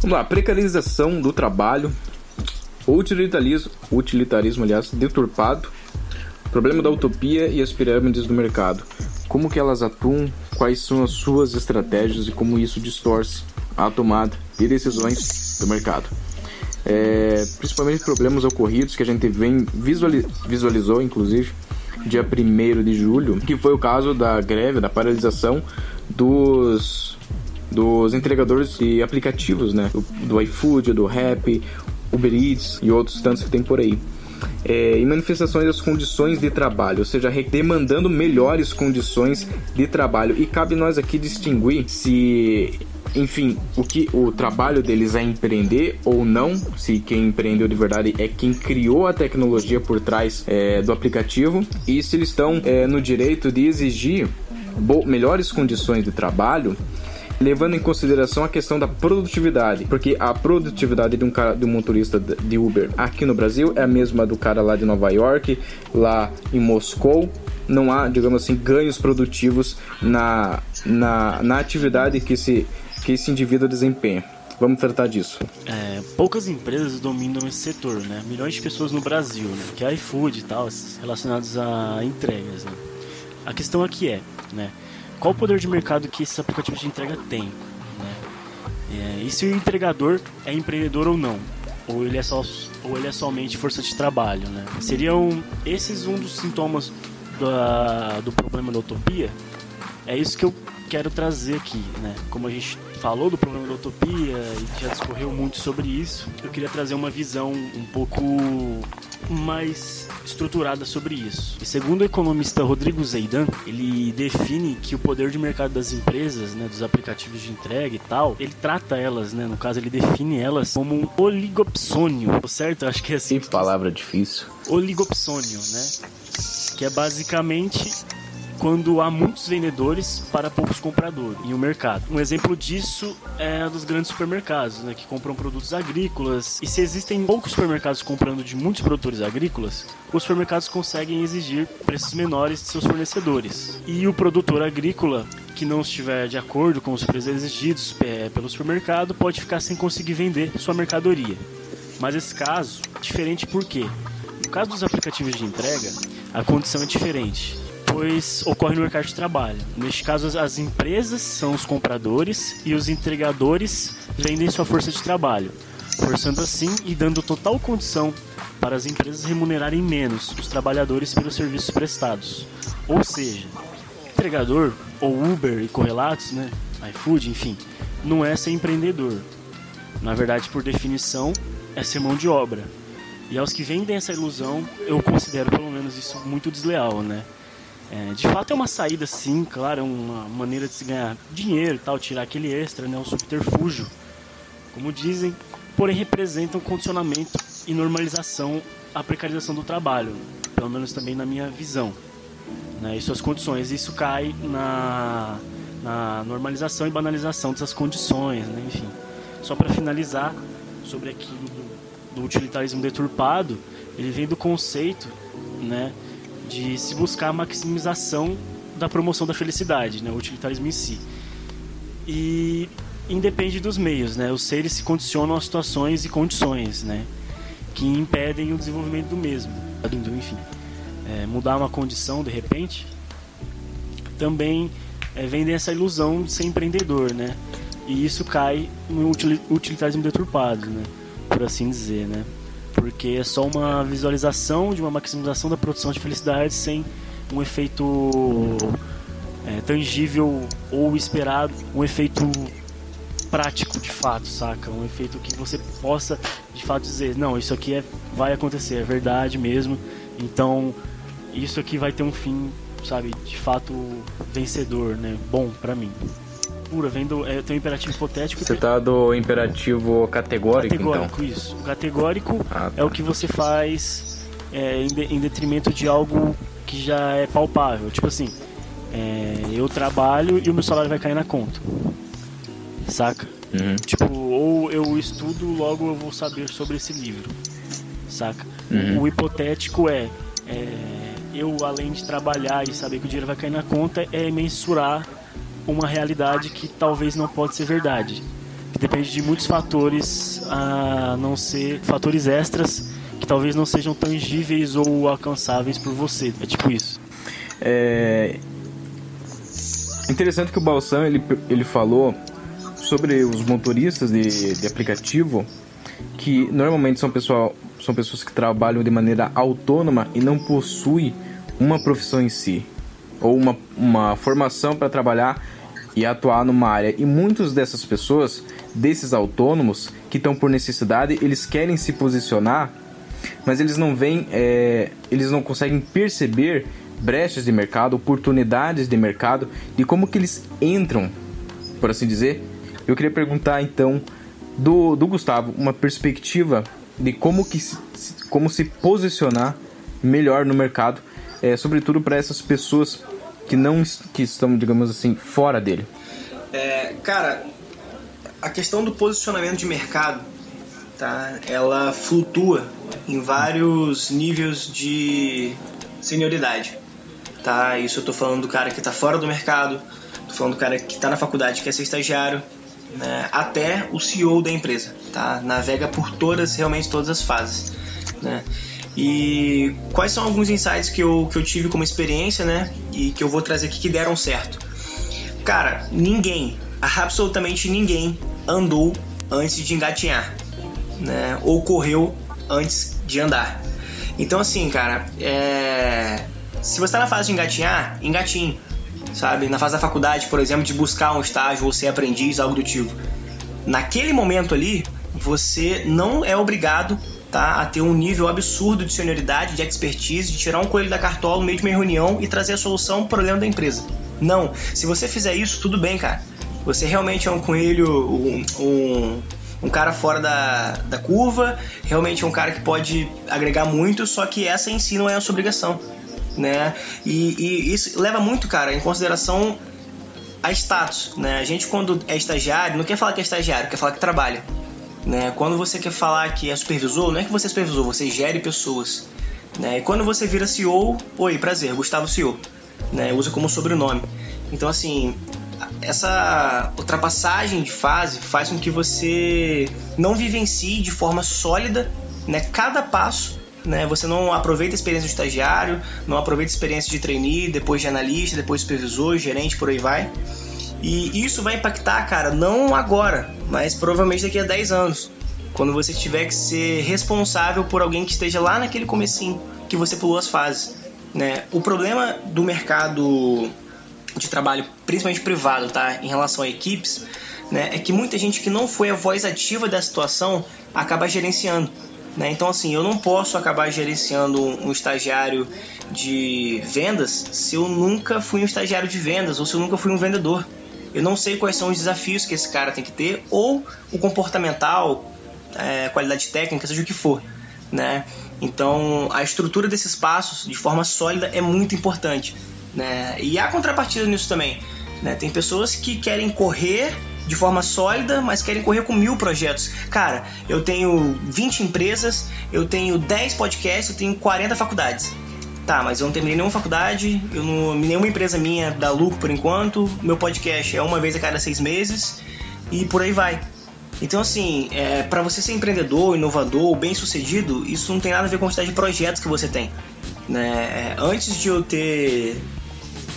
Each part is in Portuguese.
Vamos lá, precarização do trabalho, utilitarismo, utilitarismo aliás, deturpado, problema da utopia e as pirâmides do mercado. Como que elas atuam, quais são as suas estratégias e como isso distorce a tomada de decisões do mercado. É, principalmente problemas ocorridos que a gente vem visuali visualizou, inclusive, dia 1 de julho, que foi o caso da greve, da paralisação dos, dos entregadores de aplicativos, né? Do, do iFood, do Rap, Uber Eats e outros tantos que tem por aí. É, e manifestações das condições de trabalho, ou seja, demandando melhores condições de trabalho. E cabe nós aqui distinguir se enfim, o que o trabalho deles é empreender ou não, se quem empreendeu de verdade é quem criou a tecnologia por trás é, do aplicativo e se eles estão é, no direito de exigir melhores condições de trabalho levando em consideração a questão da produtividade, porque a produtividade de um cara, de um motorista de Uber aqui no Brasil é a mesma do cara lá de Nova York, lá em Moscou. Não há, digamos assim, ganhos produtivos na, na, na atividade que se que esse indivíduo desempenha. Vamos tratar disso. É, poucas empresas dominam esse setor, né? Milhões de pessoas no Brasil, né? Que é iFood e tal, relacionados a entregas. Né? A questão aqui é, né? Qual o poder de mercado que esses aplicativos de entrega têm? Né? É, e se o entregador é empreendedor ou não? Ou ele é, só, ou ele é somente força de trabalho, né? Seriam esses um dos sintomas da, do problema da utopia? É isso que eu quero trazer aqui, né? Como a gente falou do problema da utopia e já discorreu muito sobre isso, eu queria trazer uma visão um pouco mais estruturada sobre isso. E segundo o economista Rodrigo Zeidan, ele define que o poder de mercado das empresas, né, dos aplicativos de entrega e tal, ele trata elas, né, no caso ele define elas como um oligopsônio, certo? Acho que é assim. Que palavra difícil. Oligopsônio, né? Que é basicamente quando há muitos vendedores para poucos compradores em um mercado. Um exemplo disso é dos grandes supermercados, né, que compram produtos agrícolas. E se existem poucos supermercados comprando de muitos produtores agrícolas, os supermercados conseguem exigir preços menores de seus fornecedores. E o produtor agrícola que não estiver de acordo com os preços exigidos é, pelo supermercado pode ficar sem conseguir vender sua mercadoria. Mas esse caso é diferente porque no caso dos aplicativos de entrega, a condição é diferente pois ocorre no mercado de trabalho. Neste caso, as empresas são os compradores e os entregadores vendem sua força de trabalho, forçando assim e dando total condição para as empresas remunerarem menos os trabalhadores pelos serviços prestados. Ou seja, entregador ou Uber e correlatos, né, iFood, enfim, não é ser empreendedor. Na verdade, por definição, é ser mão de obra. E aos que vendem essa ilusão, eu considero pelo menos isso muito desleal, né? É, de fato é uma saída sim, claro, é uma maneira de se ganhar dinheiro e tal, tirar aquele extra, né, um subterfúgio, como dizem, porém representa um condicionamento e normalização à precarização do trabalho, pelo menos também na minha visão, né, e suas condições. Isso cai na, na normalização e banalização dessas condições, né, enfim. Só para finalizar sobre aquilo do, do utilitarismo deturpado, ele vem do conceito, né, de se buscar a maximização da promoção da felicidade, né, o utilitarismo em si. E independe dos meios, né? Os seres se condicionam a situações e condições, né, que impedem o desenvolvimento do mesmo. Enfim, é, mudar uma condição de repente também é, vendem essa ilusão de ser empreendedor, né? E isso cai no utilitarismo deturpado, né? Por assim dizer, né? Porque é só uma visualização de uma maximização da produção de felicidade sem um efeito é, tangível ou esperado, um efeito prático de fato, saca? Um efeito que você possa de fato dizer, não, isso aqui é, vai acontecer, é verdade mesmo, então isso aqui vai ter um fim, sabe, de fato vencedor, né? Bom para mim pura, vem do. É, tem um imperativo hipotético. Você tá do imperativo categórico, categórico então? isso. O categórico ah, tá. é o que você faz é, em, de, em, detrimento de algo que já é palpável. Tipo assim, é, eu trabalho e o meu salário vai cair na conta. Saca? Uhum. Tipo, ou eu estudo, logo eu vou saber sobre esse livro. Saca? Uhum. O, o hipotético é, é eu além de trabalhar e saber que o dinheiro vai cair na conta, é mensurar uma realidade que talvez não pode ser verdade. que depende de muitos fatores, a não ser fatores extras que talvez não sejam tangíveis ou alcançáveis por você. É tipo isso. É interessante que o Balsam ele, ele falou sobre os motoristas de, de aplicativo que normalmente são, pessoal, são pessoas que trabalham de maneira autônoma e não possuem uma profissão em si ou uma, uma formação para trabalhar e atuar numa área. E muitas dessas pessoas, desses autônomos que estão por necessidade, eles querem se posicionar, mas eles não veem, é, eles não conseguem perceber brechas de mercado, oportunidades de mercado, de como que eles entram, por assim dizer. Eu queria perguntar então do, do Gustavo uma perspectiva de como que se, como se posicionar melhor no mercado, é, sobretudo para essas pessoas que não que estão, digamos assim, fora dele. É, cara, a questão do posicionamento de mercado, tá? Ela flutua em vários níveis de senioridade, tá? Isso eu tô falando do cara que tá fora do mercado, tô falando do cara que tá na faculdade, quer ser estagiário, né, até o CEO da empresa, tá? Navega por todas, realmente todas as fases, né? E quais são alguns insights que eu, que eu tive como experiência, né? E que eu vou trazer aqui que deram certo. Cara, ninguém, absolutamente ninguém andou antes de engatinhar, né? Ou correu antes de andar. Então, assim, cara, é... se você tá na fase de engatinhar, engatinhe sabe? Na fase da faculdade, por exemplo, de buscar um estágio ou ser aprendiz, algo do tipo. Naquele momento ali, você não é obrigado tá, a ter um nível absurdo de senioridade, de expertise, de tirar um coelho da cartola no meio de uma reunião e trazer a solução para o problema da empresa. Não. Se você fizer isso, tudo bem, cara. Você realmente é um coelho, um, um, um cara fora da, da curva, realmente é um cara que pode agregar muito, só que essa em si não é a sua obrigação né? E, e isso leva muito, cara, em consideração a status, né? A gente quando é estagiário não quer falar que é estagiário, quer falar que trabalha, né? Quando você quer falar que é supervisor, não é que você é supervisor, você gere pessoas, né? E quando você vira CEO, oi, prazer, Gustavo CEO, né? Usa como sobrenome. Então assim, essa ultrapassagem de fase faz com que você não vivencie de forma sólida, né? Cada passo né? Você não aproveita a experiência de estagiário, não aproveita a experiência de trainee, depois de analista, depois supervisor, gerente, por aí vai. E isso vai impactar, cara, não agora, mas provavelmente daqui a 10 anos. Quando você tiver que ser responsável por alguém que esteja lá naquele comecinho que você pulou as fases. Né? O problema do mercado de trabalho, principalmente privado, tá? em relação a equipes, né? é que muita gente que não foi a voz ativa da situação acaba gerenciando. Né? Então, assim, eu não posso acabar gerenciando um estagiário de vendas se eu nunca fui um estagiário de vendas ou se eu nunca fui um vendedor. Eu não sei quais são os desafios que esse cara tem que ter ou o comportamental, é, qualidade técnica, seja o que for. Né? Então, a estrutura desses passos de forma sólida é muito importante. Né? E há contrapartida nisso também. Né? Tem pessoas que querem correr de forma sólida, mas querem correr com mil projetos. Cara, eu tenho 20 empresas, eu tenho 10 podcasts, eu tenho 40 faculdades. Tá, mas eu não terminei nenhuma faculdade, eu não, nenhuma empresa minha dá lucro por enquanto, meu podcast é uma vez a cada seis meses e por aí vai. Então, assim, é, para você ser empreendedor, inovador, bem sucedido, isso não tem nada a ver com a quantidade de projetos que você tem. Né? É, antes de eu ter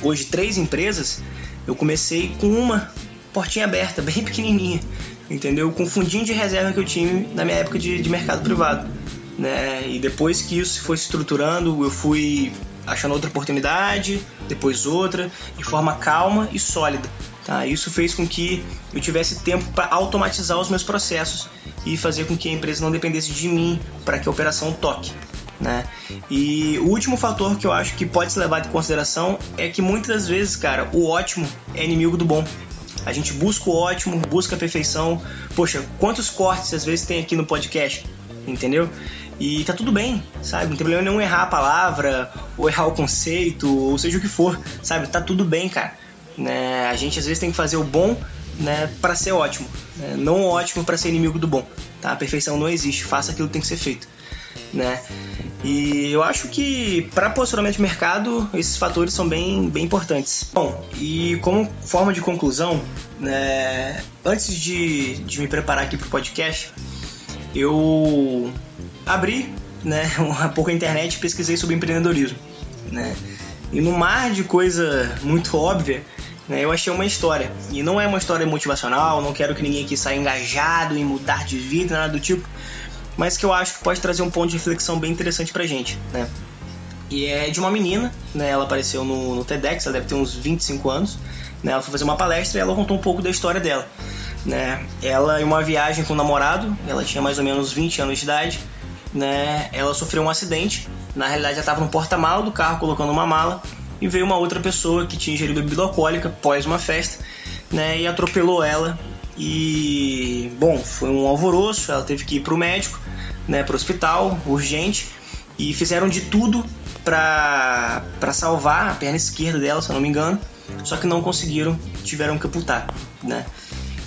hoje três empresas, eu comecei com uma portinha aberta, bem pequenininha, entendeu? Com o fundinho de reserva que eu tinha na minha época de, de mercado privado. Né? E depois que isso foi se estruturando, eu fui achando outra oportunidade, depois outra, de forma calma e sólida. Tá? Isso fez com que eu tivesse tempo para automatizar os meus processos e fazer com que a empresa não dependesse de mim para que a operação toque. Né? E o último fator que eu acho que pode ser levado em consideração é que muitas vezes, cara, o ótimo é inimigo do bom. A gente busca o ótimo, busca a perfeição. Poxa, quantos cortes às vezes tem aqui no podcast? Entendeu? E tá tudo bem, sabe? Não tem problema nenhum errar a palavra, ou errar o conceito, ou seja o que for, sabe? Tá tudo bem, cara. Né? A gente às vezes tem que fazer o bom né, para ser ótimo, né? não ótimo para ser inimigo do bom. Tá? A perfeição não existe, faça aquilo que tem que ser feito. Né? E eu acho que para posicionamento de mercado, esses fatores são bem, bem importantes. Bom, e como forma de conclusão, né, antes de, de me preparar aqui para o podcast, eu abri né, um pouco a internet e pesquisei sobre empreendedorismo. Né? E no mar de coisa muito óbvia, né, eu achei uma história. E não é uma história motivacional, não quero que ninguém aqui saia engajado em mudar de vida, nada do tipo mas que eu acho que pode trazer um ponto de reflexão bem interessante pra gente, né? E é de uma menina, né? Ela apareceu no, no TEDx, ela deve ter uns 25 anos, né? Ela foi fazer uma palestra e ela contou um pouco da história dela, né? Ela, em uma viagem com o namorado, ela tinha mais ou menos 20 anos de idade, né? Ela sofreu um acidente, na realidade ela estava no porta-mala do carro colocando uma mala e veio uma outra pessoa que tinha ingerido bebida alcoólica após uma festa, né? E atropelou ela e, bom, foi um alvoroço, ela teve que ir pro médico, né, pro hospital, urgente, e fizeram de tudo para salvar a perna esquerda dela, se eu não me engano, só que não conseguiram, tiveram que amputar, né?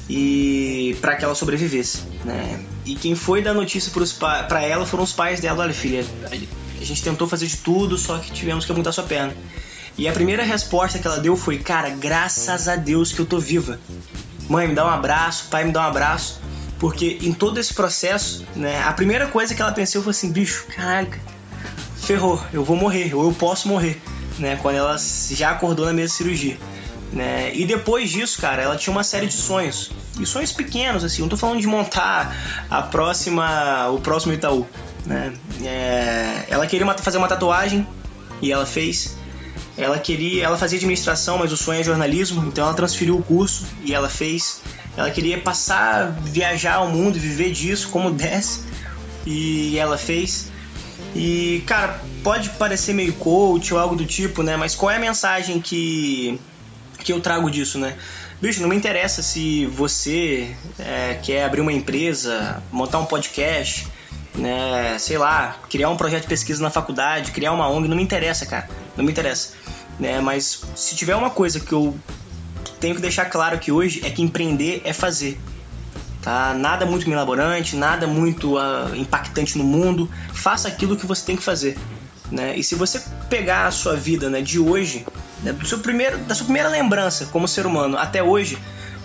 E para que ela sobrevivesse, né? E quem foi dar notícia para ela foram os pais dela, olha filha, a gente tentou fazer de tudo, só que tivemos que amputar sua perna. E a primeira resposta que ela deu foi: Cara, graças a Deus que eu tô viva mãe, me dá um abraço, pai, me dá um abraço. Porque em todo esse processo, né, a primeira coisa que ela pensou foi assim, bicho, caraca, ferrou, eu vou morrer, ou eu posso morrer, né, quando ela já acordou na mesa de cirurgia. Né? E depois disso, cara, ela tinha uma série de sonhos. E sonhos pequenos, assim, não tô falando de montar a próxima, o próximo Itaú. Né? É, ela queria fazer uma tatuagem e ela fez. Ela queria, ela fazia administração, mas o sonho é jornalismo, então ela transferiu o curso e ela fez. Ela queria passar, viajar ao mundo, viver disso como desce, e ela fez. E, cara, pode parecer meio coach ou algo do tipo, né? Mas qual é a mensagem que, que eu trago disso, né? Bicho, não me interessa se você é, quer abrir uma empresa, montar um podcast, né, sei lá, criar um projeto de pesquisa na faculdade, criar uma ONG, não me interessa, cara. Não me interessa né? Mas se tiver uma coisa que eu tenho que deixar claro aqui hoje é que empreender é fazer. Tá? Nada muito milaborante, nada muito uh, impactante no mundo. Faça aquilo que você tem que fazer. Né? E se você pegar a sua vida né, de hoje, do seu primeiro, da sua primeira lembrança como ser humano até hoje,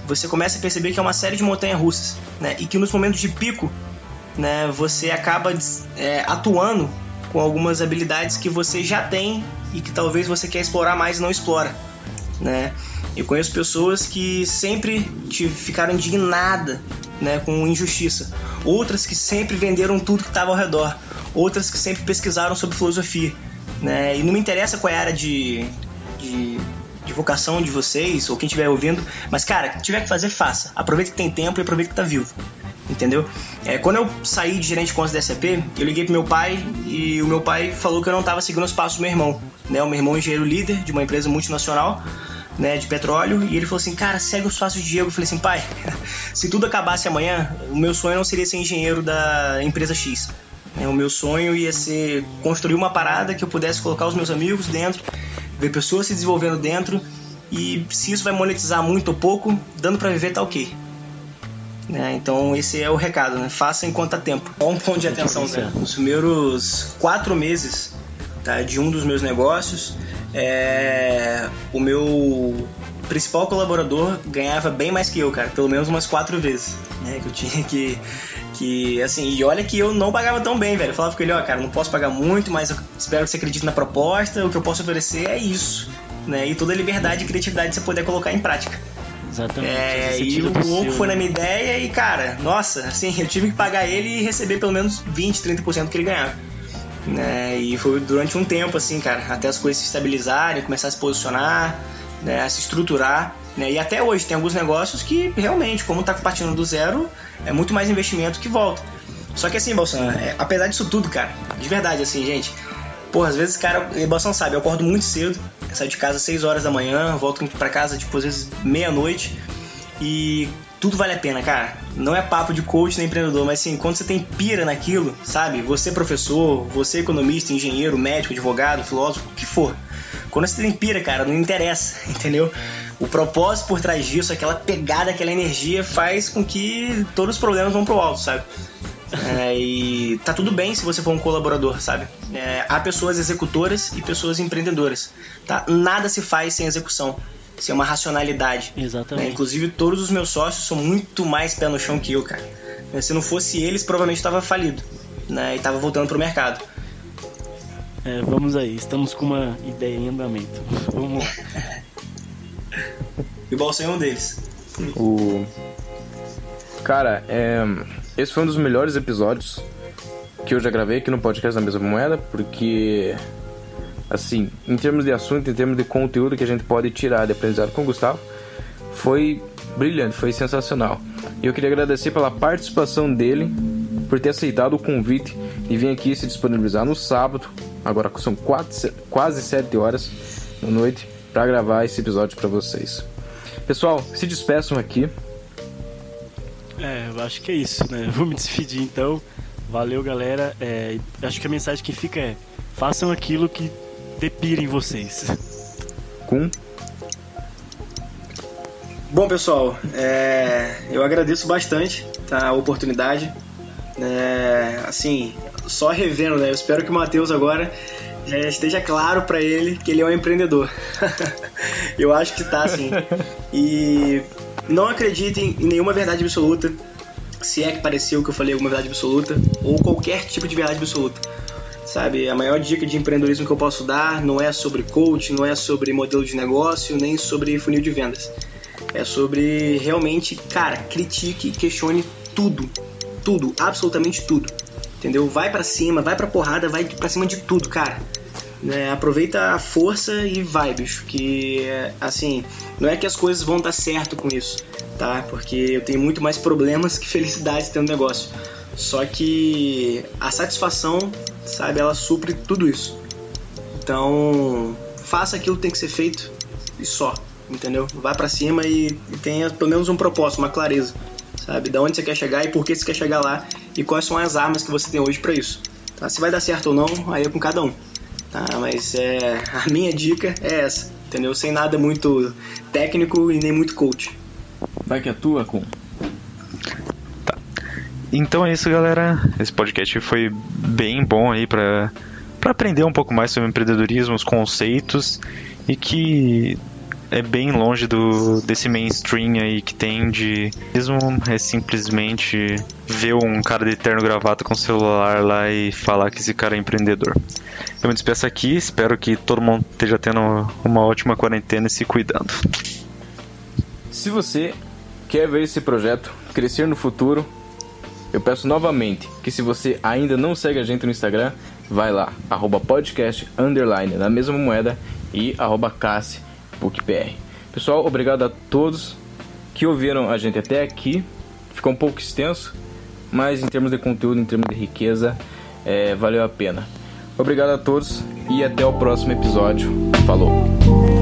você começa a perceber que é uma série de montanhas russas. Né? E que nos momentos de pico, né, você acaba é, atuando com algumas habilidades que você já tem e que talvez você quer explorar mais e não explora, né? Eu conheço pessoas que sempre ficaram indignadas né, com injustiça, outras que sempre venderam tudo que estava ao redor, outras que sempre pesquisaram sobre filosofia, né? E não me interessa qual é a área de, de, vocação de vocês ou quem estiver ouvindo, mas cara, tiver que fazer, faça. Aproveita que tem tempo e aproveita que tá vivo entendeu? É, quando eu saí de gerente de contas da SAP, eu liguei pro meu pai e o meu pai falou que eu não estava seguindo os passos do meu irmão, né? O meu irmão é engenheiro líder de uma empresa multinacional, né, de petróleo, e ele falou assim, cara, segue os passos de Diego. Eu falei assim, pai, se tudo acabasse amanhã, o meu sonho não seria ser engenheiro da empresa X. É, o meu sonho ia ser construir uma parada que eu pudesse colocar os meus amigos dentro, ver pessoas se desenvolvendo dentro, e se isso vai monetizar muito ou pouco, dando para viver tá ok. Né? Então esse é o recado, né? Faça enquanto há tempo. Um ponto de atenção, né? Os primeiros quatro meses tá, de um dos meus negócios, é... o meu principal colaborador ganhava bem mais que eu, cara, pelo menos umas quatro vezes, né? Que eu tinha que que assim, e olha que eu não pagava tão bem, velho. Eu falava com ele, ó, cara, não posso pagar muito, mas eu espero que você acredite na proposta, o que eu posso oferecer é isso, né? E toda a liberdade e criatividade você poder colocar em prática. Exatamente. É, e o louco foi na minha ideia e, cara, nossa, assim, eu tive que pagar ele e receber pelo menos 20, 30% que ele ganhava. Né? E foi durante um tempo, assim, cara, até as coisas se estabilizarem, começar a se posicionar, né, a se estruturar. Né? E até hoje tem alguns negócios que realmente, como tá partindo do zero, é muito mais investimento que volta. Só que assim, Balsan, é, apesar disso tudo, cara, de verdade, assim, gente, Porra, às vezes, cara, o Balsão sabe, eu acordo muito cedo, saio de casa às 6 horas da manhã, volto para casa, tipo, às vezes meia-noite. E tudo vale a pena, cara. Não é papo de coach nem empreendedor, mas assim, quando você tem pira naquilo, sabe? Você é professor, você é economista, engenheiro, médico, advogado, filósofo, o que for. Quando você tem pira, cara, não interessa, entendeu? O propósito por trás disso, aquela pegada, aquela energia, faz com que todos os problemas vão pro alto, sabe? É, e tá tudo bem se você for um colaborador, sabe? É, há pessoas executoras e pessoas empreendedoras. Tá? Nada se faz sem execução, sem uma racionalidade. Exatamente. É, inclusive, todos os meus sócios são muito mais pé no chão que eu, cara. É, se não fosse eles, provavelmente estava falido né? e estava voltando pro mercado. É, vamos aí, estamos com uma ideia em andamento. Vamos lá. E o Balsam é um deles. O... Cara, é... esse foi um dos melhores episódios que eu já gravei aqui no podcast da Mesma Moeda, porque, assim, em termos de assunto, em termos de conteúdo que a gente pode tirar de aprendizado com o Gustavo, foi brilhante, foi sensacional. E eu queria agradecer pela participação dele, por ter aceitado o convite e vir aqui se disponibilizar no sábado, agora são quatro, quase 7 horas da noite, para gravar esse episódio para vocês. Pessoal, se despeçam aqui. É, eu acho que é isso, né? Vou me despedir então. Valeu, galera. É, acho que a mensagem que fica é: façam aquilo que depira em vocês. Com. Bom, pessoal, é, eu agradeço bastante tá, a oportunidade. É, assim, só revendo, né? Eu espero que o Matheus agora já esteja claro para ele que ele é um empreendedor. eu acho que tá assim. E não acreditem em nenhuma verdade absoluta, se é que pareceu que eu falei alguma verdade absoluta, ou qualquer tipo de verdade absoluta. Sabe, a maior dica de empreendedorismo que eu posso dar não é sobre coach, não é sobre modelo de negócio, nem sobre funil de vendas. É sobre realmente, cara, critique, questione tudo. Tudo, absolutamente tudo. Entendeu? Vai para cima, vai pra porrada, vai pra cima de tudo, cara. Né? Aproveita a força e vai, bicho. Que, assim, não é que as coisas vão dar certo com isso, tá? Porque eu tenho muito mais problemas que felicidades tendo negócio. Só que a satisfação, sabe, ela supre tudo isso. Então, faça aquilo que tem que ser feito e só, entendeu? Vai para cima e, e tenha pelo menos um propósito, uma clareza, sabe? Da onde você quer chegar e por que você quer chegar lá e quais são as armas que você tem hoje para isso. Tá? Se vai dar certo ou não, aí é com cada um. Tá? Mas é, a minha dica é essa, entendeu? Sem nada muito técnico e nem muito coach. Vai que é tua, com. Tá. Então é isso, galera. Esse podcast foi bem bom aí para para aprender um pouco mais sobre empreendedorismo, os conceitos e que é bem longe do desse mainstream aí que tem de mesmo é simplesmente ver um cara de terno gravata com celular lá e falar que esse cara é empreendedor. Eu me despeço aqui, espero que todo mundo esteja tendo uma ótima quarentena e se cuidando. Se você quer ver esse projeto crescer no futuro, eu peço novamente que se você ainda não segue a gente no Instagram, vai lá, arroba podcast, underline, na mesma moeda, e arroba Pessoal, obrigado a todos que ouviram a gente até aqui. Ficou um pouco extenso, mas em termos de conteúdo, em termos de riqueza, é, valeu a pena. Obrigado a todos e até o próximo episódio. Falou!